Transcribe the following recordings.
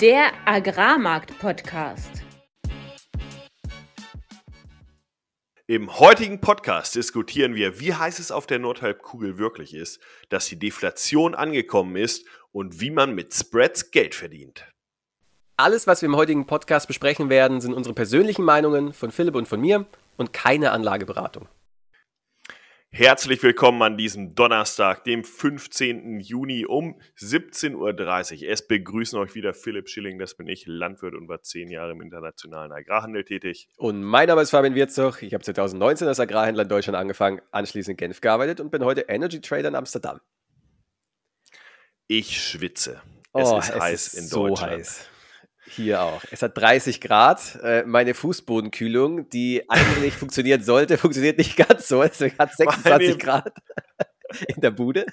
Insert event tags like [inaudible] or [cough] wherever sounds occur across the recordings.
Der Agrarmarkt-Podcast. Im heutigen Podcast diskutieren wir, wie heiß es auf der Nordhalbkugel wirklich ist, dass die Deflation angekommen ist und wie man mit Spreads Geld verdient. Alles, was wir im heutigen Podcast besprechen werden, sind unsere persönlichen Meinungen von Philipp und von mir und keine Anlageberatung. Herzlich willkommen an diesem Donnerstag, dem 15. Juni um 17.30 Uhr. Es begrüßen euch wieder Philipp Schilling, das bin ich, Landwirt und war zehn Jahre im internationalen Agrarhandel tätig. Und mein Name ist Fabian Wirzog. Ich habe 2019 als Agrarhändler in Deutschland angefangen, anschließend in Genf gearbeitet und bin heute Energy Trader in Amsterdam. Ich schwitze. Es oh, ist es heiß ist in so Deutschland. heiß. Hier auch. Es hat 30 Grad. Äh, Meine Fußbodenkühlung, die eigentlich funktionieren sollte, [laughs] funktioniert nicht ganz so. Deswegen hat es 26 Meine- Grad [laughs] in der Bude.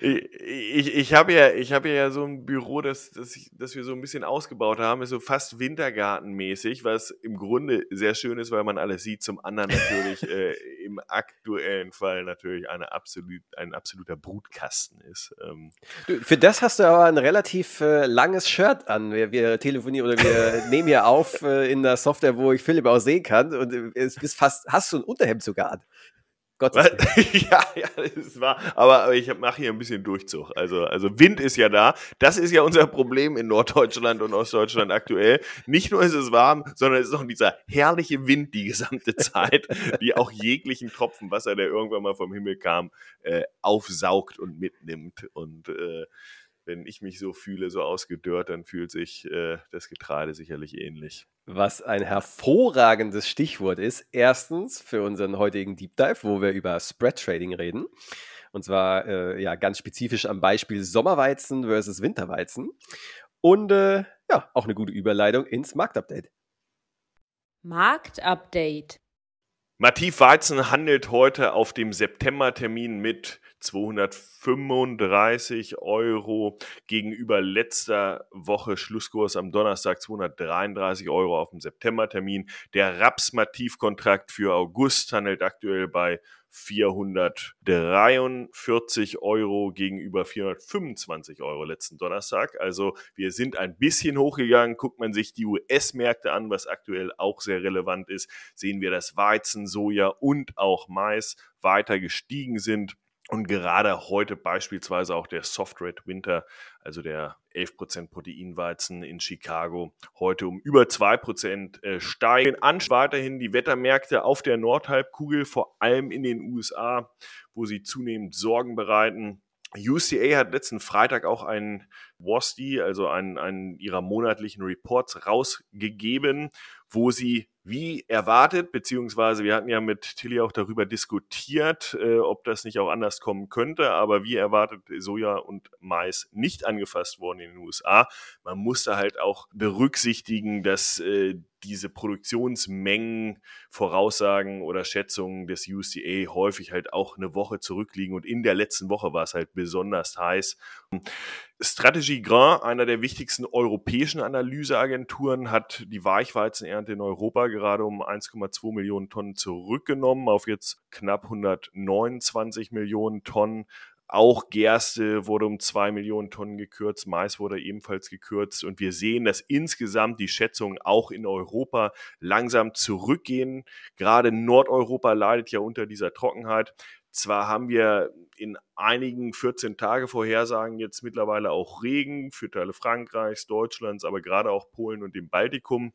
Ich, ich, ich habe ja, ich habe ja so ein Büro, das, das, ich, das wir so ein bisschen ausgebaut haben, ist so fast Wintergartenmäßig, was im Grunde sehr schön ist, weil man alles sieht. Zum anderen natürlich [laughs] äh, im aktuellen Fall natürlich eine absolut, ein absoluter Brutkasten ist. Ähm, Du, für das hast du aber ein relativ äh, langes Shirt an. Wir, wir telefonieren oder wir [laughs] nehmen hier auf äh, in der Software, wo ich Philipp auch sehen kann. Und äh, es ist fast, hast du ein Unterhemd sogar an. Gott sei? Dank. [laughs] ja, ja, das war, aber, aber ich mache hier ein bisschen Durchzug. Also, also Wind ist ja da. Das ist ja unser Problem in Norddeutschland und Ostdeutschland aktuell. Nicht nur ist es warm, sondern es ist auch dieser herrliche Wind die gesamte [laughs] Zeit, die auch jeglichen Tropfen Wasser, der irgendwann mal vom Himmel kam, äh, aufsaugt und mitnimmt. Und äh, wenn ich mich so fühle, so ausgedörrt, dann fühlt sich äh, das Getreide sicherlich ähnlich. Was ein hervorragendes Stichwort ist. Erstens für unseren heutigen Deep Dive, wo wir über Spread Trading reden. Und zwar äh, ja ganz spezifisch am Beispiel Sommerweizen versus Winterweizen. Und äh, ja, auch eine gute Überleitung ins Marktupdate. Marktupdate. Mativ Weizen handelt heute auf dem Septembertermin mit 235 Euro gegenüber letzter Woche Schlusskurs am Donnerstag 233 Euro auf dem Septembertermin. Der Raps Mativ Kontrakt für August handelt aktuell bei 443 Euro gegenüber 425 Euro letzten Donnerstag. Also wir sind ein bisschen hochgegangen. Guckt man sich die US-Märkte an, was aktuell auch sehr relevant ist, sehen wir, dass Weizen, Soja und auch Mais weiter gestiegen sind. Und gerade heute beispielsweise auch der Soft Red Winter, also der 11% Proteinweizen in Chicago, heute um über 2% äh, steigen. An weiterhin die Wettermärkte auf der Nordhalbkugel, vor allem in den USA, wo sie zunehmend Sorgen bereiten. UCA hat letzten Freitag auch einen WASDI, also einen, einen ihrer monatlichen Reports rausgegeben, wo sie wie erwartet, beziehungsweise wir hatten ja mit Tilly auch darüber diskutiert, äh, ob das nicht auch anders kommen könnte, aber wie erwartet Soja und Mais nicht angefasst worden in den USA. Man musste halt auch berücksichtigen, dass äh, diese Produktionsmengen, Voraussagen oder Schätzungen des UCA häufig halt auch eine Woche zurückliegen und in der letzten Woche war es halt besonders heiß. Strategy Grand, einer der wichtigsten europäischen Analyseagenturen, hat die Weichweizenernte in Europa gerade um 1,2 Millionen Tonnen zurückgenommen auf jetzt knapp 129 Millionen Tonnen. Auch Gerste wurde um zwei Millionen Tonnen gekürzt, Mais wurde ebenfalls gekürzt und wir sehen, dass insgesamt die Schätzungen auch in Europa langsam zurückgehen. Gerade Nordeuropa leidet ja unter dieser Trockenheit. Zwar haben wir in einigen 14 Tage Vorhersagen jetzt mittlerweile auch Regen für Teile Frankreichs, Deutschlands, aber gerade auch Polen und dem Baltikum.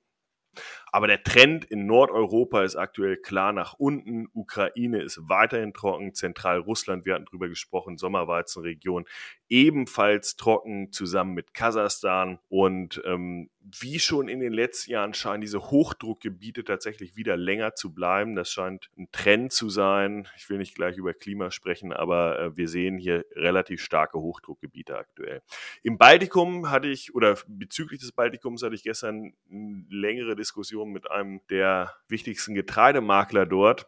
Aber der Trend in Nordeuropa ist aktuell klar nach unten. Ukraine ist weiterhin trocken. Zentralrussland, wir hatten drüber gesprochen, Sommerweizenregion ebenfalls trocken, zusammen mit Kasachstan. Und ähm, wie schon in den letzten Jahren scheinen diese Hochdruckgebiete tatsächlich wieder länger zu bleiben. Das scheint ein Trend zu sein. Ich will nicht gleich über Klima sprechen, aber äh, wir sehen hier relativ starke Hochdruckgebiete aktuell. Im Baltikum hatte ich, oder bezüglich des Baltikums hatte ich gestern eine längere Diskussion mit einem der wichtigsten Getreidemakler dort.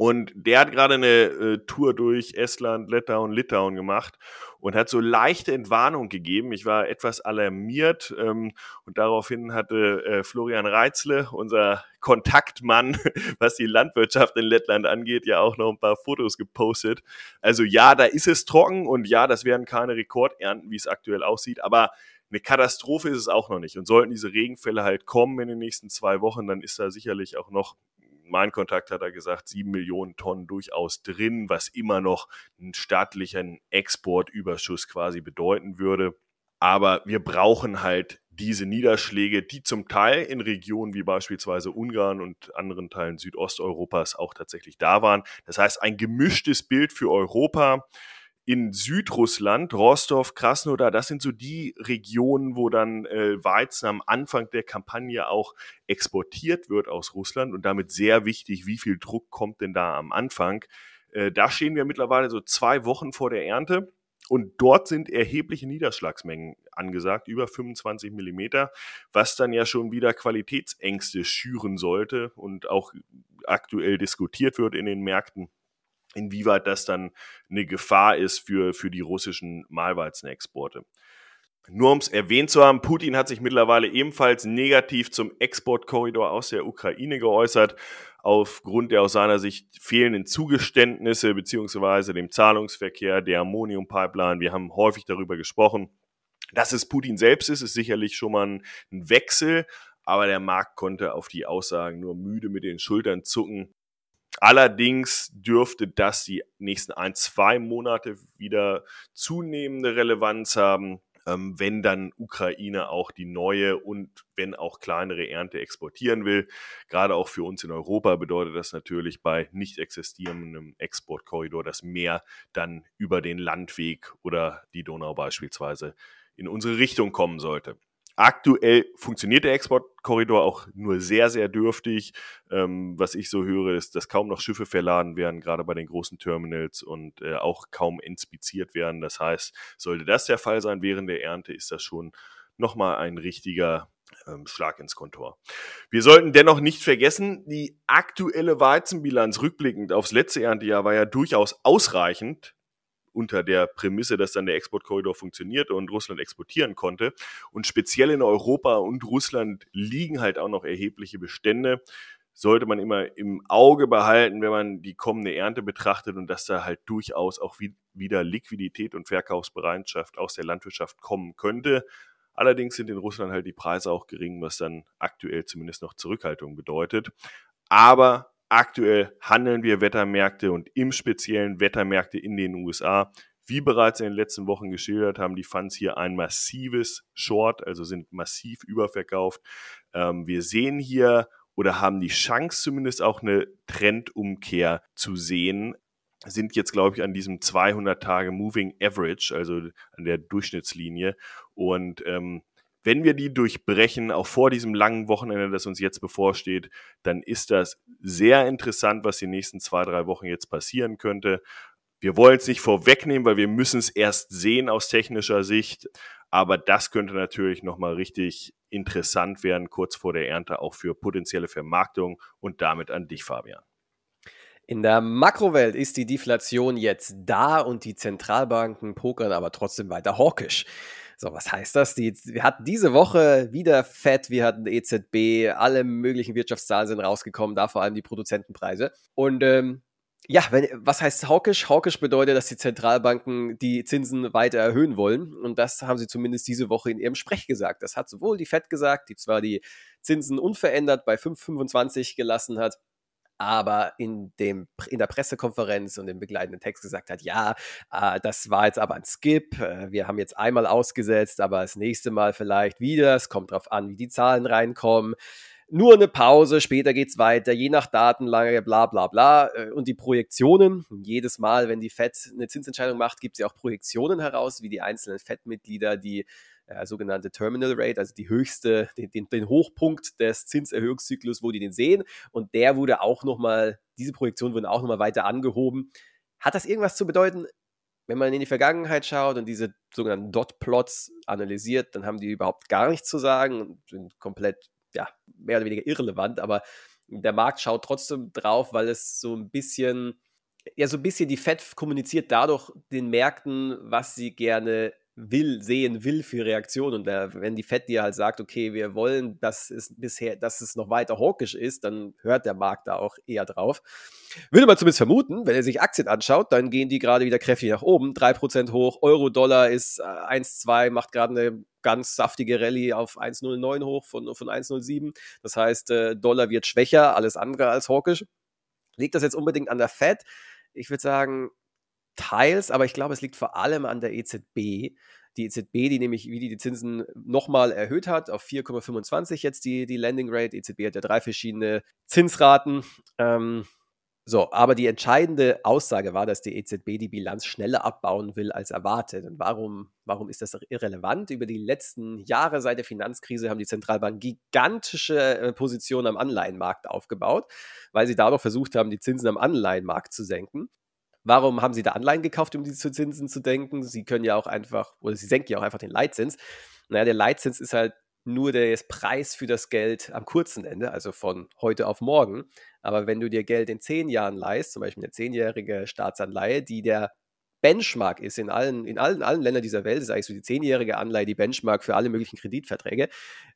Und der hat gerade eine äh, Tour durch Estland, Lettland, Litauen gemacht und hat so leichte Entwarnung gegeben. Ich war etwas alarmiert ähm, und daraufhin hatte äh, Florian Reitzle, unser Kontaktmann, [laughs] was die Landwirtschaft in Lettland angeht, ja auch noch ein paar Fotos gepostet. Also ja, da ist es trocken und ja, das werden keine Rekordernten, wie es aktuell aussieht, aber eine Katastrophe ist es auch noch nicht. Und sollten diese Regenfälle halt kommen in den nächsten zwei Wochen, dann ist da sicherlich auch noch mein Kontakt hat er gesagt, sieben Millionen Tonnen durchaus drin, was immer noch einen staatlichen Exportüberschuss quasi bedeuten würde. Aber wir brauchen halt diese Niederschläge, die zum Teil in Regionen wie beispielsweise Ungarn und anderen Teilen Südosteuropas auch tatsächlich da waren. Das heißt, ein gemischtes Bild für Europa in Südrussland, Rostov, Krasnodar, das sind so die Regionen, wo dann äh, Weizen am Anfang der Kampagne auch exportiert wird aus Russland und damit sehr wichtig, wie viel Druck kommt denn da am Anfang. Äh, da stehen wir mittlerweile so zwei Wochen vor der Ernte. Und dort sind erhebliche Niederschlagsmengen angesagt, über 25 Millimeter, was dann ja schon wieder Qualitätsängste schüren sollte und auch aktuell diskutiert wird in den Märkten inwieweit das dann eine Gefahr ist für, für die russischen Mahlweizenexporte. Nur um es erwähnt zu haben, Putin hat sich mittlerweile ebenfalls negativ zum Exportkorridor aus der Ukraine geäußert, aufgrund der aus seiner Sicht fehlenden Zugeständnisse beziehungsweise dem Zahlungsverkehr der Ammonium-Pipeline. Wir haben häufig darüber gesprochen. Dass es Putin selbst ist, ist sicherlich schon mal ein Wechsel, aber der Markt konnte auf die Aussagen nur müde mit den Schultern zucken. Allerdings dürfte das die nächsten ein, zwei Monate wieder zunehmende Relevanz haben, ähm, wenn dann Ukraine auch die neue und wenn auch kleinere Ernte exportieren will. Gerade auch für uns in Europa bedeutet das natürlich bei nicht existierendem Exportkorridor, dass mehr dann über den Landweg oder die Donau beispielsweise in unsere Richtung kommen sollte. Aktuell funktioniert der Exportkorridor auch nur sehr, sehr dürftig. Ähm, was ich so höre, ist, dass kaum noch Schiffe verladen werden, gerade bei den großen Terminals und äh, auch kaum inspiziert werden. Das heißt, sollte das der Fall sein während der Ernte, ist das schon nochmal ein richtiger ähm, Schlag ins Kontor. Wir sollten dennoch nicht vergessen, die aktuelle Weizenbilanz rückblickend aufs letzte Erntejahr war ja durchaus ausreichend unter der Prämisse, dass dann der Exportkorridor funktioniert und Russland exportieren konnte. Und speziell in Europa und Russland liegen halt auch noch erhebliche Bestände. Sollte man immer im Auge behalten, wenn man die kommende Ernte betrachtet und dass da halt durchaus auch wieder Liquidität und Verkaufsbereitschaft aus der Landwirtschaft kommen könnte. Allerdings sind in Russland halt die Preise auch gering, was dann aktuell zumindest noch Zurückhaltung bedeutet. Aber Aktuell handeln wir Wettermärkte und im speziellen Wettermärkte in den USA. Wie bereits in den letzten Wochen geschildert, haben die Funds hier ein massives Short, also sind massiv überverkauft. Ähm, wir sehen hier oder haben die Chance zumindest auch eine Trendumkehr zu sehen sind jetzt, glaube ich, an diesem 200 Tage Moving Average, also an der Durchschnittslinie. Und ähm, wenn wir die durchbrechen, auch vor diesem langen Wochenende, das uns jetzt bevorsteht, dann ist das sehr interessant, was die nächsten zwei, drei Wochen jetzt passieren könnte. Wir wollen es nicht vorwegnehmen, weil wir müssen es erst sehen aus technischer Sicht. Aber das könnte natürlich nochmal richtig interessant werden, kurz vor der Ernte, auch für potenzielle Vermarktung und damit an dich, Fabian. In der Makrowelt ist die Deflation jetzt da und die Zentralbanken pokern aber trotzdem weiter hawkisch. So, was heißt das? Die, wir hatten diese Woche wieder Fed, wir hatten EZB, alle möglichen Wirtschaftszahlen sind rausgekommen, da vor allem die Produzentenpreise. Und ähm, ja, wenn, was heißt hawkisch? Hawkisch bedeutet, dass die Zentralbanken die Zinsen weiter erhöhen wollen. Und das haben sie zumindest diese Woche in ihrem Sprech gesagt. Das hat sowohl die Fed gesagt, die zwar die Zinsen unverändert bei 5,25 gelassen hat, aber in, dem, in der Pressekonferenz und im begleitenden Text gesagt hat, ja, äh, das war jetzt aber ein Skip, äh, wir haben jetzt einmal ausgesetzt, aber das nächste Mal vielleicht wieder, es kommt darauf an, wie die Zahlen reinkommen. Nur eine Pause, später geht es weiter, je nach Datenlage, bla bla bla. Äh, und die Projektionen, jedes Mal, wenn die FED eine Zinsentscheidung macht, gibt sie auch Projektionen heraus, wie die einzelnen FED-Mitglieder die äh, sogenannte Terminal Rate, also die höchste, den, den, den, Hochpunkt des Zinserhöhungszyklus, wo die den sehen. Und der wurde auch nochmal, diese Projektionen wurden auch nochmal weiter angehoben. Hat das irgendwas zu bedeuten? Wenn man in die Vergangenheit schaut und diese sogenannten Dot-Plots analysiert, dann haben die überhaupt gar nichts zu sagen und sind komplett, ja, mehr oder weniger irrelevant. Aber Der Markt schaut trotzdem drauf, weil es so ein bisschen, ja, so ein bisschen die Fed kommuniziert dadurch den Märkten, was sie gerne will, sehen will für Reaktionen. Und wenn die Fed dir halt sagt, okay, wir wollen, dass es bisher, dass es noch weiter hawkisch ist, dann hört der Markt da auch eher drauf. Würde man zumindest vermuten, wenn er sich Aktien anschaut, dann gehen die gerade wieder kräftig nach oben, 3% hoch, Euro-Dollar ist 1,2, äh, macht gerade eine ganz saftige Rallye auf 1,09 hoch von, von 1,07. Das heißt, äh, Dollar wird schwächer, alles andere als hawkisch. Liegt das jetzt unbedingt an der Fed? Ich würde sagen, teils, aber ich glaube, es liegt vor allem an der EZB. Die EZB, die nämlich wie die, Zinsen nochmal erhöht hat auf 4,25 jetzt die, die Landing Rate. EZB hat ja drei verschiedene Zinsraten. Ähm, so, aber die entscheidende Aussage war, dass die EZB die Bilanz schneller abbauen will als erwartet. Und warum, warum ist das irrelevant? Über die letzten Jahre seit der Finanzkrise haben die Zentralbanken gigantische äh, Positionen am Anleihenmarkt aufgebaut, weil sie dadurch versucht haben, die Zinsen am Anleihenmarkt zu senken. Warum haben sie da Anleihen gekauft, um diese Zinsen zu denken? Sie können ja auch einfach, oder sie senken ja auch einfach den Leitzins. Naja, der Leitzins ist halt nur der Preis für das Geld am kurzen Ende, also von heute auf morgen. Aber wenn du dir Geld in zehn Jahren leist, zum Beispiel eine zehnjährige Staatsanleihe, die der Benchmark ist in allen, in allen, allen Ländern dieser Welt, ist eigentlich so die zehnjährige Anleihe die Benchmark für alle möglichen Kreditverträge.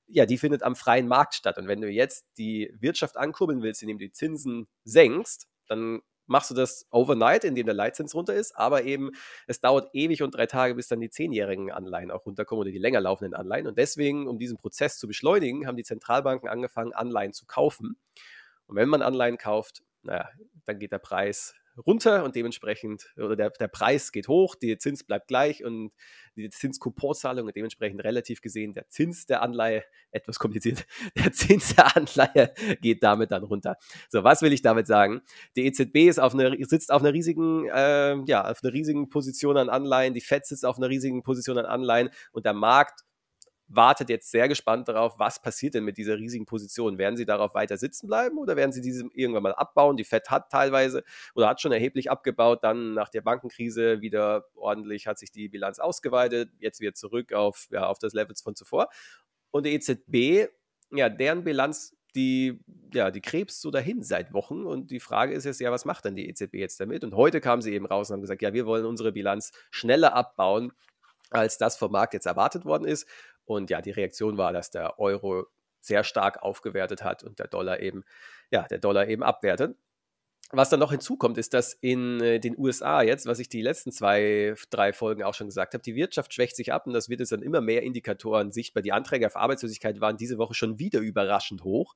Ja, die findet am freien Markt statt. Und wenn du jetzt die Wirtschaft ankurbeln willst, indem du die Zinsen senkst, dann machst du das overnight, indem der Leitzins runter ist, aber eben es dauert ewig und drei Tage, bis dann die zehnjährigen Anleihen auch runterkommen oder die länger laufenden Anleihen. Und deswegen, um diesen Prozess zu beschleunigen, haben die Zentralbanken angefangen, Anleihen zu kaufen. Und wenn man Anleihen kauft, naja, dann geht der Preis runter und dementsprechend, oder der, der Preis geht hoch, der Zins bleibt gleich und die Zinskuponzahlung und dementsprechend relativ gesehen der Zins der Anleihe, etwas kompliziert, [laughs] der Zins der Anleihe geht damit dann runter. So, was will ich damit sagen? Die EZB ist auf eine, sitzt auf einer riesigen, äh, ja, auf einer riesigen Position an Anleihen, die FED sitzt auf einer riesigen Position an Anleihen und der Markt wartet jetzt sehr gespannt darauf, was passiert denn mit dieser riesigen Position. Werden sie darauf weiter sitzen bleiben oder werden sie diese irgendwann mal abbauen? Die FED hat teilweise oder hat schon erheblich abgebaut, dann nach der Bankenkrise wieder ordentlich hat sich die Bilanz ausgeweitet, jetzt wieder zurück auf, ja, auf das Level von zuvor. Und die EZB, ja, deren Bilanz die, ja, die krebst so dahin seit Wochen. Und die Frage ist jetzt ja, was macht dann die EZB jetzt damit? Und heute kamen sie eben raus und haben gesagt, ja, wir wollen unsere Bilanz schneller abbauen, als das vom Markt jetzt erwartet worden ist. Und ja, die Reaktion war, dass der Euro sehr stark aufgewertet hat und der Dollar eben, ja, der Dollar eben abwertet. Was dann noch hinzukommt, ist, dass in äh, den USA jetzt, was ich die letzten zwei, drei Folgen auch schon gesagt habe, die Wirtschaft schwächt sich ab und das wird jetzt dann immer mehr Indikatoren sichtbar. Die Anträge auf Arbeitslosigkeit waren diese Woche schon wieder überraschend hoch.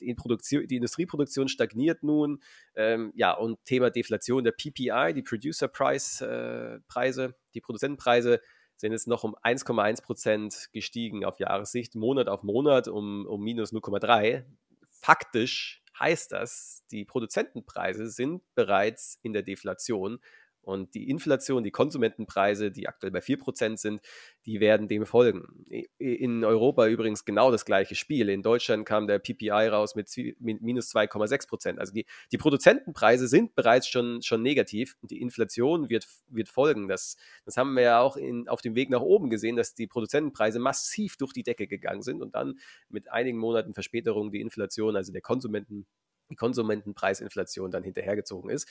Die, die Industrieproduktion stagniert nun. Ähm, ja, und Thema Deflation der PPI, die Producer Price äh, Preise, die Produzentenpreise sind jetzt noch um 1,1 Prozent gestiegen auf Jahressicht, Monat auf Monat um, um minus 0,3. Faktisch heißt das, die Produzentenpreise sind bereits in der Deflation und die Inflation, die Konsumentenpreise, die aktuell bei 4% sind, die werden dem folgen. In Europa übrigens genau das gleiche Spiel. In Deutschland kam der PPI raus mit minus 2,6%. Also die, die Produzentenpreise sind bereits schon, schon negativ und die Inflation wird, wird folgen. Das, das haben wir ja auch in, auf dem Weg nach oben gesehen, dass die Produzentenpreise massiv durch die Decke gegangen sind und dann mit einigen Monaten Verspätung die Inflation, also der Konsumenten die Konsumentenpreisinflation dann hinterhergezogen ist.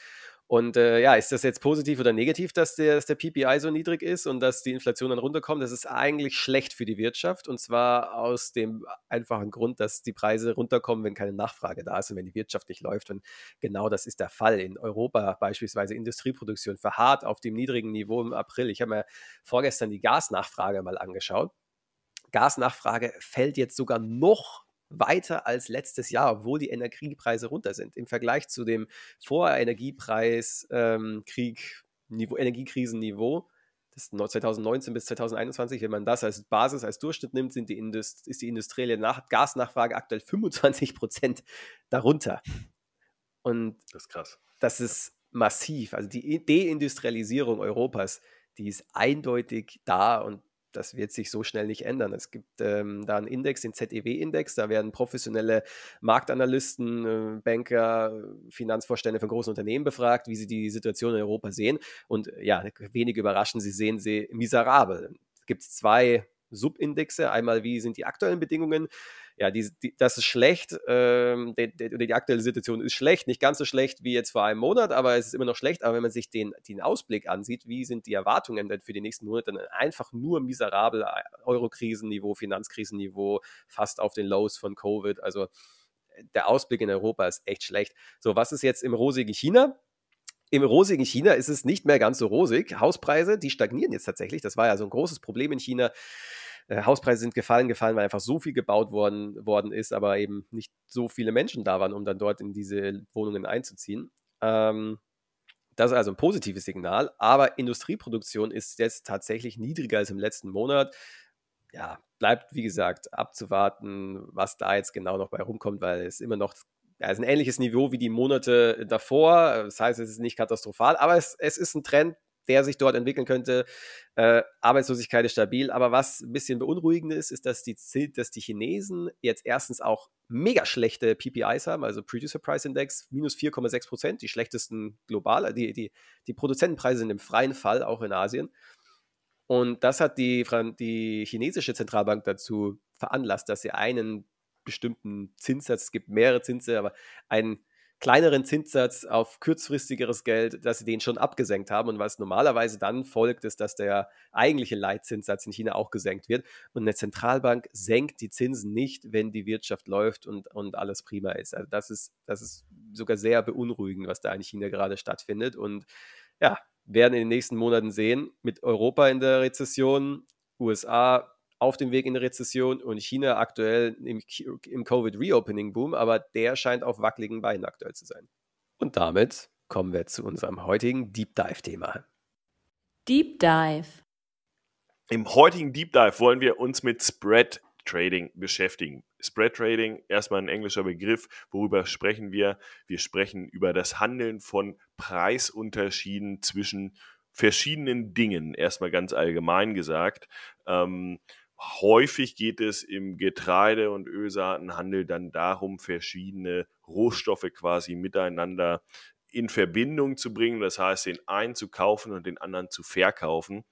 Und äh, ja, ist das jetzt positiv oder negativ, dass der, dass der PPI so niedrig ist und dass die Inflation dann runterkommt? Das ist eigentlich schlecht für die Wirtschaft und zwar aus dem einfachen Grund, dass die Preise runterkommen, wenn keine Nachfrage da ist und wenn die Wirtschaft nicht läuft. Und genau das ist der Fall. In Europa beispielsweise Industrieproduktion verharrt auf dem niedrigen Niveau im April. Ich habe mir vorgestern die Gasnachfrage mal angeschaut. Gasnachfrage fällt jetzt sogar noch weiter als letztes Jahr, obwohl die Energiepreise runter sind. Im Vergleich zu dem Vor-Energiepreis-Krieg, ähm, Energiekrisenniveau, das 2019 bis 2021, wenn man das als Basis, als Durchschnitt nimmt, sind die Indust ist die industrielle Nach Gasnachfrage aktuell 25 Prozent darunter. Und das ist krass. Das ist massiv. Also die Deindustrialisierung Europas, die ist eindeutig da und das wird sich so schnell nicht ändern. Es gibt ähm, da einen Index, den ZEW-Index, da werden professionelle Marktanalysten, äh, Banker, Finanzvorstände von großen Unternehmen befragt, wie sie die Situation in Europa sehen. Und ja, wenig überraschend, sie sehen sie miserabel. Es gibt zwei Subindexe. Einmal, wie sind die aktuellen Bedingungen ja, die, die, das ist schlecht. Ähm, die, die, aktuelle Situation ist schlecht, nicht ganz so schlecht wie jetzt vor einem Monat, aber es ist immer noch schlecht. Aber wenn man sich den, den Ausblick ansieht, wie sind die Erwartungen denn für die nächsten Monate, dann einfach nur miserabel äh, Euro-Krisenniveau, Finanzkrisenniveau, fast auf den Lows von Covid. Also der Ausblick in Europa ist echt schlecht. So, was ist jetzt im rosigen China? Im rosigen China ist es nicht mehr ganz so rosig. Hauspreise, die stagnieren jetzt tatsächlich. Das war ja so ein großes Problem in China. Äh, Hauspreise sind gefallen, gefallen, weil einfach so viel gebaut worden, worden ist, aber eben nicht so viele Menschen da waren, um dann dort in diese Wohnungen einzuziehen. Ähm, das ist also ein positives Signal, aber Industrieproduktion ist jetzt tatsächlich niedriger als im letzten Monat. Ja, bleibt wie gesagt abzuwarten, was da jetzt genau noch bei rumkommt, weil es immer noch ja, ist ein ähnliches Niveau wie die Monate davor. Das heißt, es ist nicht katastrophal, aber es, es ist ein Trend, der sich dort entwickeln könnte. Äh, Arbeitslosigkeit ist stabil, aber was ein bisschen beunruhigend ist, ist, dass die, dass die Chinesen jetzt erstens auch mega schlechte PPIs haben, also Producer Price Index, minus 4,6 Prozent, die schlechtesten global. Die, die, die Produzentenpreise sind im freien Fall, auch in Asien. Und das hat die, die chinesische Zentralbank dazu veranlasst, dass sie einen bestimmten Zinssatz, es gibt mehrere Zinse, aber einen kleineren Zinssatz auf kurzfristigeres Geld, dass sie den schon abgesenkt haben. Und was normalerweise dann folgt, ist, dass der eigentliche Leitzinssatz in China auch gesenkt wird. Und eine Zentralbank senkt die Zinsen nicht, wenn die Wirtschaft läuft und, und alles prima ist. Also das ist, das ist sogar sehr beunruhigend, was da in China gerade stattfindet. Und ja, werden in den nächsten Monaten sehen, mit Europa in der Rezession, USA auf dem Weg in die Rezession und China aktuell im, im Covid-Reopening-Boom, aber der scheint auf wackeligen Beinen aktuell zu sein. Und damit kommen wir zu unserem heutigen Deep Dive-Thema. Deep Dive. Im heutigen Deep Dive wollen wir uns mit Spread Trading beschäftigen. Spread Trading, erstmal ein englischer Begriff. Worüber sprechen wir? Wir sprechen über das Handeln von Preisunterschieden zwischen verschiedenen Dingen, erstmal ganz allgemein gesagt. Ähm, Häufig geht es im Getreide- und Ölsaatenhandel dann darum, verschiedene Rohstoffe quasi miteinander in Verbindung zu bringen. Das heißt, den einen zu kaufen und den anderen zu verkaufen,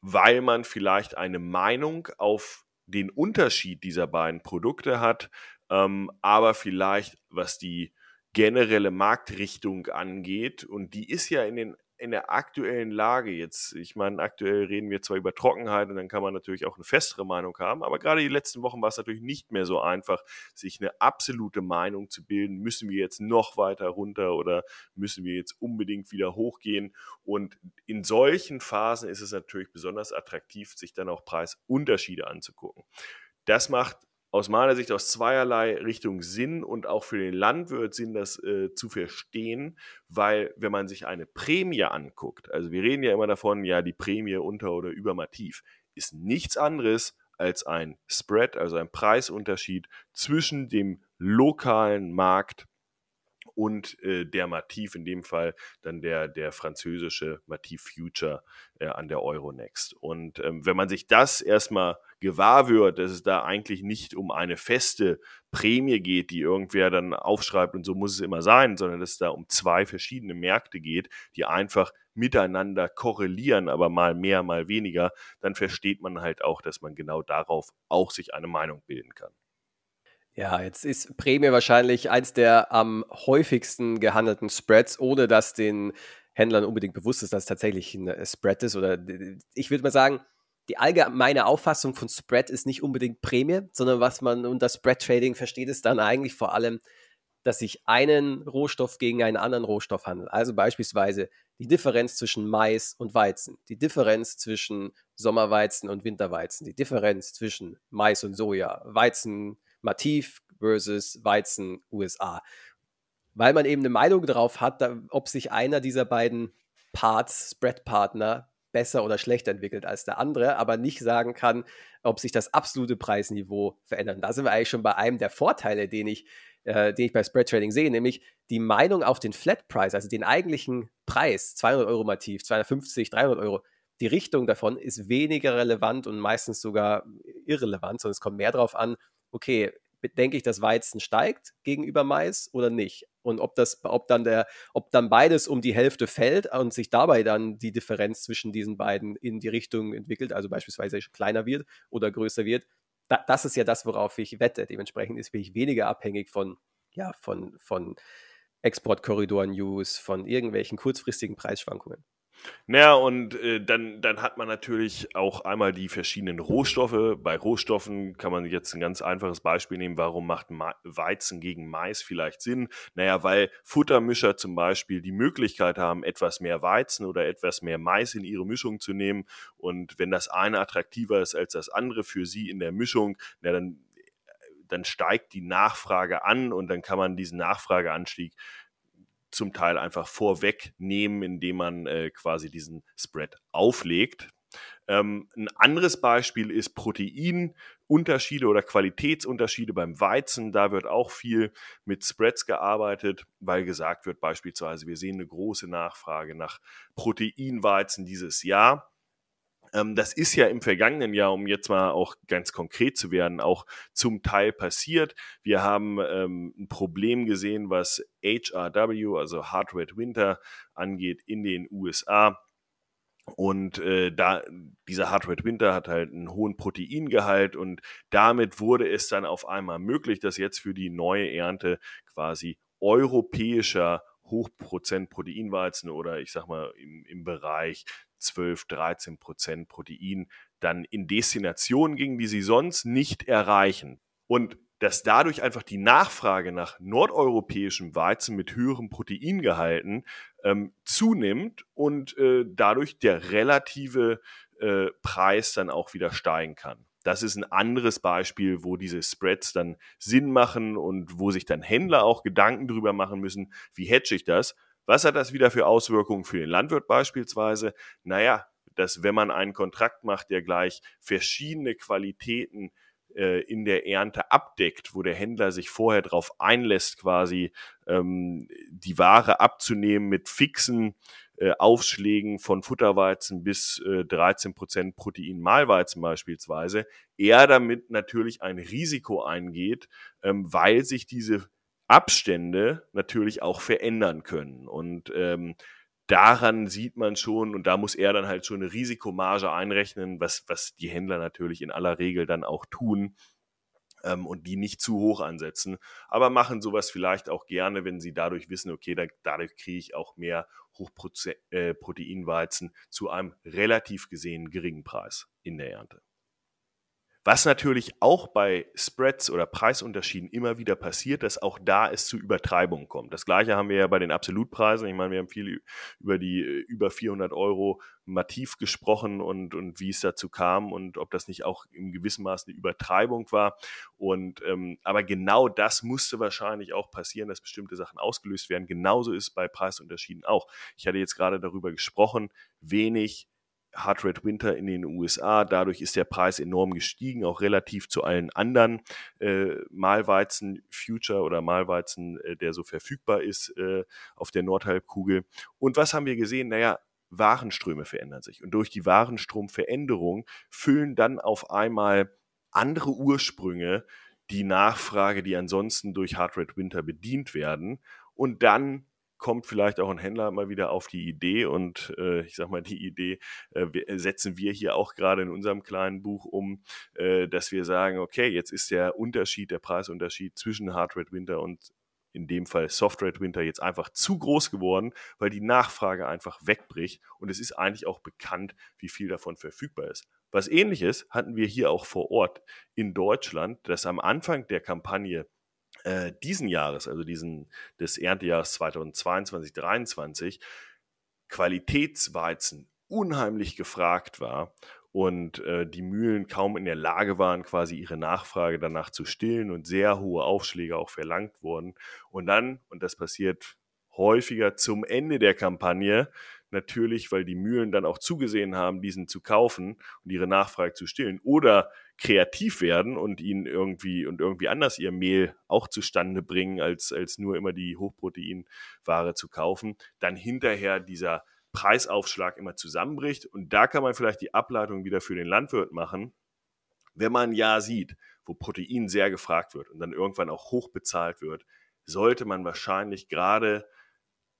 weil man vielleicht eine Meinung auf den Unterschied dieser beiden Produkte hat, ähm, aber vielleicht was die generelle Marktrichtung angeht, und die ist ja in den in der aktuellen Lage jetzt, ich meine, aktuell reden wir zwar über Trockenheit und dann kann man natürlich auch eine festere Meinung haben, aber gerade die letzten Wochen war es natürlich nicht mehr so einfach, sich eine absolute Meinung zu bilden. Müssen wir jetzt noch weiter runter oder müssen wir jetzt unbedingt wieder hochgehen? Und in solchen Phasen ist es natürlich besonders attraktiv, sich dann auch Preisunterschiede anzugucken. Das macht aus meiner Sicht aus zweierlei Richtung Sinn und auch für den Landwirt Sinn, das äh, zu verstehen, weil wenn man sich eine Prämie anguckt, also wir reden ja immer davon, ja, die Prämie unter oder übermativ, ist nichts anderes als ein Spread, also ein Preisunterschied zwischen dem lokalen Markt und äh, der Mativ, in dem Fall dann der, der französische Mativ Future äh, an der Euronext. Und ähm, wenn man sich das erstmal gewahr wird, dass es da eigentlich nicht um eine feste Prämie geht, die irgendwer dann aufschreibt und so muss es immer sein, sondern dass es da um zwei verschiedene Märkte geht, die einfach miteinander korrelieren, aber mal mehr, mal weniger, dann versteht man halt auch, dass man genau darauf auch sich eine Meinung bilden kann. Ja, jetzt ist Prämie wahrscheinlich eins der am häufigsten gehandelten Spreads, ohne dass den Händlern unbedingt bewusst ist, dass es tatsächlich ein äh, Spread ist. Oder ich würde mal sagen, die allgemeine Auffassung von Spread ist nicht unbedingt Prämie, sondern was man unter Spread Trading versteht, ist dann eigentlich vor allem, dass sich einen Rohstoff gegen einen anderen Rohstoff handelt. Also beispielsweise die Differenz zwischen Mais und Weizen, die Differenz zwischen Sommerweizen und Winterweizen, die Differenz zwischen Mais und Soja, Weizen Mativ versus Weizen USA. Weil man eben eine Meinung darauf hat, ob sich einer dieser beiden Parts, Spread-Partner, besser oder schlechter entwickelt als der andere, aber nicht sagen kann, ob sich das absolute Preisniveau verändert. da sind wir eigentlich schon bei einem der Vorteile, den ich, äh, den ich bei Spread Trading sehe, nämlich die Meinung auf den Flat Price, also den eigentlichen Preis, 200 Euro Mativ, 250, 300 Euro, die Richtung davon ist weniger relevant und meistens sogar irrelevant, sondern es kommt mehr darauf an, okay, denke ich, dass Weizen steigt gegenüber Mais oder nicht? Und ob das, ob dann der, ob dann beides um die Hälfte fällt und sich dabei dann die Differenz zwischen diesen beiden in die Richtung entwickelt, also beispielsweise kleiner wird oder größer wird, da, das ist ja das, worauf ich wette. Dementsprechend ist ich weniger abhängig von, ja, von, von Exportkorridor-News, von irgendwelchen kurzfristigen Preisschwankungen. Naja, und äh, dann, dann hat man natürlich auch einmal die verschiedenen Rohstoffe. Bei Rohstoffen kann man jetzt ein ganz einfaches Beispiel nehmen. Warum macht Ma Weizen gegen Mais vielleicht Sinn? Naja, weil Futtermischer zum Beispiel die Möglichkeit haben, etwas mehr Weizen oder etwas mehr Mais in ihre Mischung zu nehmen. Und wenn das eine attraktiver ist als das andere für sie in der Mischung, na, dann dann steigt die Nachfrage an und dann kann man diesen Nachfrageanstieg zum Teil einfach vorwegnehmen, indem man äh, quasi diesen Spread auflegt. Ähm, ein anderes Beispiel ist Proteinunterschiede oder Qualitätsunterschiede beim Weizen. Da wird auch viel mit Spreads gearbeitet, weil gesagt wird beispielsweise, wir sehen eine große Nachfrage nach Proteinweizen dieses Jahr. Ähm, das ist ja im vergangenen Jahr, um jetzt mal auch ganz konkret zu werden, auch zum Teil passiert. Wir haben ähm, ein Problem gesehen, was HRW, also Hard Red Winter, angeht in den USA. Und äh, da dieser Hard Red Winter hat halt einen hohen Proteingehalt und damit wurde es dann auf einmal möglich, dass jetzt für die neue Ernte quasi europäischer Hochprozent Proteinweizen oder ich sag mal im, im Bereich 12, 13 Prozent Protein dann in Destinationen ging, die sie sonst nicht erreichen. Und dass dadurch einfach die Nachfrage nach nordeuropäischem Weizen mit höherem Proteingehalten ähm, zunimmt und äh, dadurch der relative äh, Preis dann auch wieder steigen kann. Das ist ein anderes Beispiel, wo diese Spreads dann Sinn machen und wo sich dann Händler auch Gedanken drüber machen müssen, wie hedge ich das? Was hat das wieder für Auswirkungen für den Landwirt beispielsweise? Naja, dass wenn man einen Kontrakt macht, der gleich verschiedene Qualitäten äh, in der Ernte abdeckt, wo der Händler sich vorher darauf einlässt, quasi ähm, die Ware abzunehmen mit fixen äh, Aufschlägen von Futterweizen bis äh, 13% Protein-Mahlweizen beispielsweise, er damit natürlich ein Risiko eingeht, ähm, weil sich diese Abstände natürlich auch verändern können. Und ähm, daran sieht man schon, und da muss er dann halt schon eine Risikomarge einrechnen, was, was die Händler natürlich in aller Regel dann auch tun ähm, und die nicht zu hoch ansetzen, aber machen sowas vielleicht auch gerne, wenn sie dadurch wissen, okay, da, dadurch kriege ich auch mehr Hochproteinweizen äh, zu einem relativ gesehen geringen Preis in der Ernte. Was natürlich auch bei Spreads oder Preisunterschieden immer wieder passiert, dass auch da es zu Übertreibungen kommt. Das gleiche haben wir ja bei den Absolutpreisen. Ich meine, wir haben viel über die äh, über 400 Euro Mativ gesprochen und, und wie es dazu kam und ob das nicht auch im gewissen Maße eine Übertreibung war. Und ähm, aber genau das musste wahrscheinlich auch passieren, dass bestimmte Sachen ausgelöst werden. Genauso ist es bei Preisunterschieden auch. Ich hatte jetzt gerade darüber gesprochen, wenig Hard Red Winter in den USA. Dadurch ist der Preis enorm gestiegen, auch relativ zu allen anderen äh, Mahlweizen Future oder Mahlweizen, äh, der so verfügbar ist äh, auf der Nordhalbkugel. Und was haben wir gesehen? Naja, Warenströme verändern sich. Und durch die Warenstromveränderung füllen dann auf einmal andere Ursprünge die Nachfrage, die ansonsten durch Hard Red Winter bedient werden. Und dann kommt vielleicht auch ein Händler mal wieder auf die Idee und äh, ich sag mal, die Idee äh, äh, setzen wir hier auch gerade in unserem kleinen Buch um, äh, dass wir sagen, okay, jetzt ist der Unterschied, der Preisunterschied zwischen Hard Red Winter und in dem Fall Soft Red Winter jetzt einfach zu groß geworden, weil die Nachfrage einfach wegbricht und es ist eigentlich auch bekannt, wie viel davon verfügbar ist. Was ähnliches hatten wir hier auch vor Ort in Deutschland, dass am Anfang der Kampagne äh, diesen Jahres, also diesen des Erntejahres 2022, 2023, Qualitätsweizen unheimlich gefragt war und äh, die Mühlen kaum in der Lage waren, quasi ihre Nachfrage danach zu stillen und sehr hohe Aufschläge auch verlangt wurden. Und dann, und das passiert häufiger zum Ende der Kampagne, natürlich, weil die Mühlen dann auch zugesehen haben, diesen zu kaufen und ihre Nachfrage zu stillen oder kreativ werden und ihnen irgendwie und irgendwie anders ihr Mehl auch zustande bringen, als, als nur immer die Hochproteinware zu kaufen, dann hinterher dieser Preisaufschlag immer zusammenbricht. Und da kann man vielleicht die Ableitung wieder für den Landwirt machen, wenn man ja sieht, wo Protein sehr gefragt wird und dann irgendwann auch hoch bezahlt wird, sollte man wahrscheinlich gerade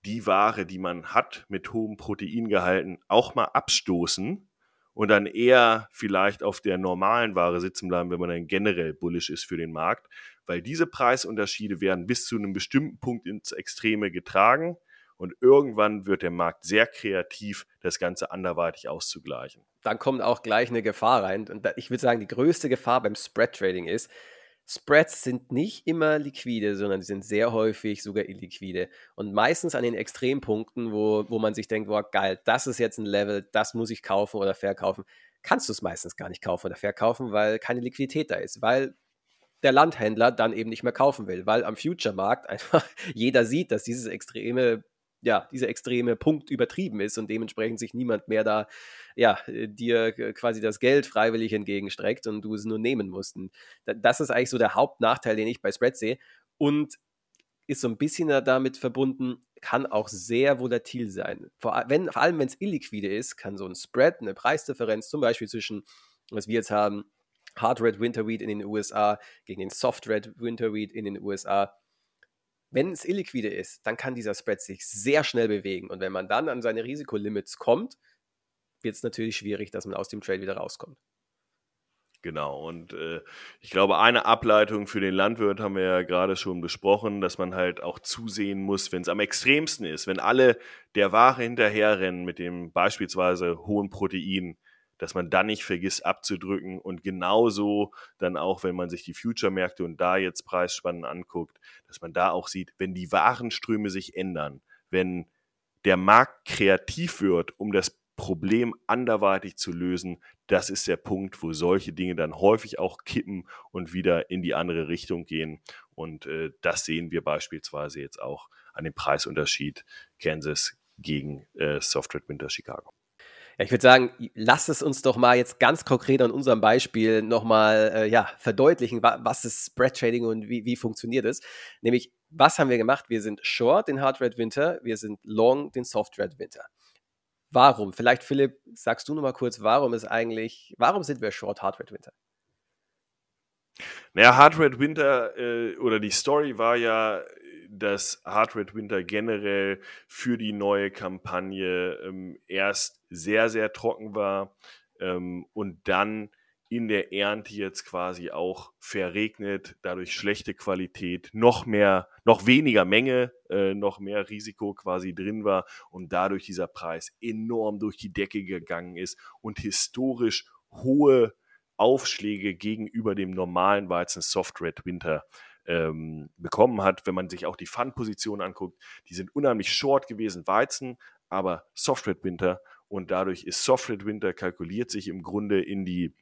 die Ware, die man hat, mit hohem Proteingehalten auch mal abstoßen und dann eher vielleicht auf der normalen Ware sitzen bleiben, wenn man dann generell bullish ist für den Markt, weil diese Preisunterschiede werden bis zu einem bestimmten Punkt ins Extreme getragen und irgendwann wird der Markt sehr kreativ, das Ganze anderweitig auszugleichen. Dann kommt auch gleich eine Gefahr rein und ich würde sagen, die größte Gefahr beim Spread Trading ist, Spreads sind nicht immer liquide, sondern sie sind sehr häufig sogar illiquide. Und meistens an den Extrempunkten, wo, wo man sich denkt, boah, geil, das ist jetzt ein Level, das muss ich kaufen oder verkaufen, kannst du es meistens gar nicht kaufen oder verkaufen, weil keine Liquidität da ist, weil der Landhändler dann eben nicht mehr kaufen will, weil am Future-Markt [laughs] einfach jeder sieht, dass dieses extreme ja, dieser extreme Punkt übertrieben ist und dementsprechend sich niemand mehr da, ja, äh, dir quasi das Geld freiwillig entgegenstreckt und du es nur nehmen musst. Das ist eigentlich so der Hauptnachteil, den ich bei Spread sehe und ist so ein bisschen damit verbunden, kann auch sehr volatil sein. Vor, wenn, vor allem, wenn es illiquide ist, kann so ein Spread, eine Preisdifferenz zum Beispiel zwischen, was wir jetzt haben, Hard Red Winter Wheat in den USA gegen den Soft Red Winter Wheat in den USA, wenn es illiquide ist, dann kann dieser Spread sich sehr schnell bewegen. Und wenn man dann an seine Risikolimits kommt, wird es natürlich schwierig, dass man aus dem Trade wieder rauskommt. Genau, und äh, ich glaube, eine Ableitung für den Landwirt haben wir ja gerade schon besprochen, dass man halt auch zusehen muss, wenn es am extremsten ist, wenn alle der Ware hinterherrennen mit dem beispielsweise hohen Protein, dass man dann nicht vergisst abzudrücken und genauso dann auch, wenn man sich die Future-Märkte und da jetzt Preisspannen anguckt, dass man da auch sieht, wenn die Warenströme sich ändern, wenn der Markt kreativ wird, um das Problem anderweitig zu lösen, das ist der Punkt, wo solche Dinge dann häufig auch kippen und wieder in die andere Richtung gehen. Und äh, das sehen wir beispielsweise jetzt auch an dem Preisunterschied Kansas gegen äh, Software Winter Chicago. Ich würde sagen, lass es uns doch mal jetzt ganz konkret an unserem Beispiel nochmal äh, ja, verdeutlichen, wa was ist Spread Trading und wie, wie funktioniert es. Nämlich, was haben wir gemacht? Wir sind Short den Hard Red Winter, wir sind Long den Soft Red Winter. Warum? Vielleicht, Philipp, sagst du nochmal kurz, warum ist eigentlich, warum sind wir Short Hard Red Winter? Naja, Hard Red Winter äh, oder die Story war ja dass Hard Red Winter generell für die neue Kampagne ähm, erst sehr, sehr trocken war ähm, und dann in der Ernte jetzt quasi auch verregnet, dadurch schlechte Qualität, noch mehr, noch weniger Menge, äh, noch mehr Risiko quasi drin war und dadurch dieser Preis enorm durch die Decke gegangen ist und historisch hohe Aufschläge gegenüber dem normalen Weizen Soft Red Winter ähm, bekommen hat. Wenn man sich auch die Fun-Position anguckt, die sind unheimlich short gewesen, Weizen, aber Soft Red Winter und dadurch ist Soft Red Winter kalkuliert sich im Grunde in die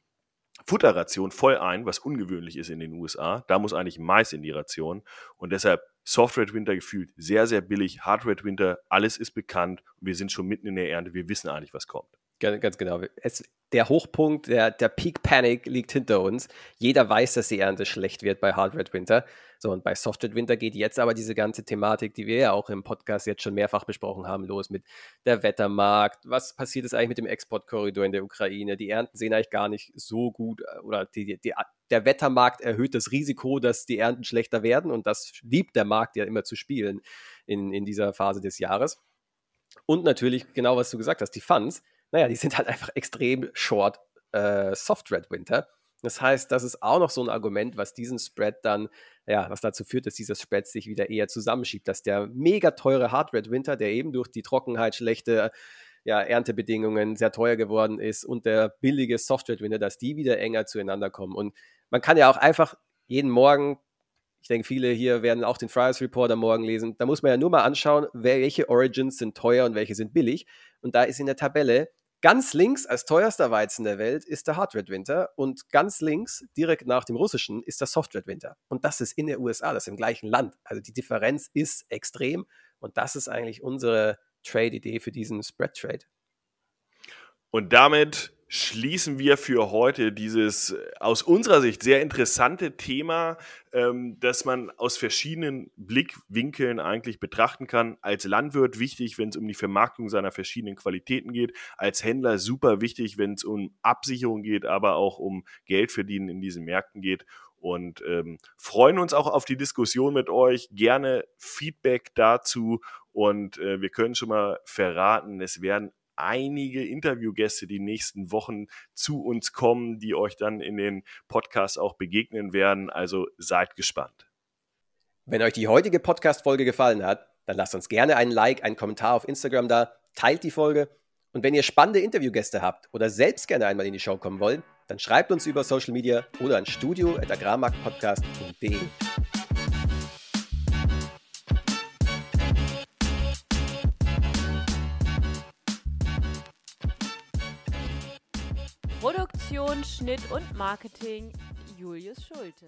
Futterration voll ein, was ungewöhnlich ist in den USA. Da muss eigentlich Mais in die Ration und deshalb Soft Red Winter gefühlt sehr, sehr billig. Hard Red Winter, alles ist bekannt. Wir sind schon mitten in der Ernte. Wir wissen eigentlich, was kommt. Ganz genau. Es, der Hochpunkt, der, der Peak Panic liegt hinter uns. Jeder weiß, dass die Ernte schlecht wird bei Hard Red Winter. So, und bei Soft Red Winter geht jetzt aber diese ganze Thematik, die wir ja auch im Podcast jetzt schon mehrfach besprochen haben, los mit der Wettermarkt. Was passiert ist eigentlich mit dem Exportkorridor in der Ukraine? Die Ernten sehen eigentlich gar nicht so gut äh, oder die, die, der Wettermarkt erhöht das Risiko, dass die Ernten schlechter werden und das liebt der Markt ja immer zu spielen in, in dieser Phase des Jahres. Und natürlich, genau was du gesagt hast, die Funds naja, die sind halt einfach extrem short äh, Soft Red Winter. Das heißt, das ist auch noch so ein Argument, was diesen Spread dann, ja, was dazu führt, dass dieser Spread sich wieder eher zusammenschiebt, dass der mega teure Hard Red Winter, der eben durch die Trockenheit, schlechte ja, Erntebedingungen sehr teuer geworden ist und der billige Soft Red Winter, dass die wieder enger zueinander kommen. Und man kann ja auch einfach jeden Morgen ich denke, viele hier werden auch den Friars Report am Morgen lesen. Da muss man ja nur mal anschauen, welche Origins sind teuer und welche sind billig. Und da ist in der Tabelle Ganz links als teuerster Weizen der Welt ist der Hard Red Winter und ganz links, direkt nach dem russischen, ist der Soft Red Winter. Und das ist in der USA, das ist im gleichen Land. Also die Differenz ist extrem und das ist eigentlich unsere Trade-Idee für diesen Spread Trade. Und damit schließen wir für heute dieses äh, aus unserer Sicht sehr interessante Thema, ähm, das man aus verschiedenen Blickwinkeln eigentlich betrachten kann. Als Landwirt wichtig, wenn es um die Vermarktung seiner verschiedenen Qualitäten geht. Als Händler super wichtig, wenn es um Absicherung geht, aber auch um Geld verdienen in diesen Märkten geht. Und ähm, freuen uns auch auf die Diskussion mit euch. Gerne Feedback dazu. Und äh, wir können schon mal verraten, es werden einige Interviewgäste die nächsten Wochen zu uns kommen, die euch dann in den Podcasts auch begegnen werden. Also seid gespannt. Wenn euch die heutige Podcast-Folge gefallen hat, dann lasst uns gerne einen Like, einen Kommentar auf Instagram da, teilt die Folge und wenn ihr spannende Interviewgäste habt oder selbst gerne einmal in die Show kommen wollt, dann schreibt uns über Social Media oder an studio.agrarmarktpodcast.de. Schnitt und Marketing Julius Schulte.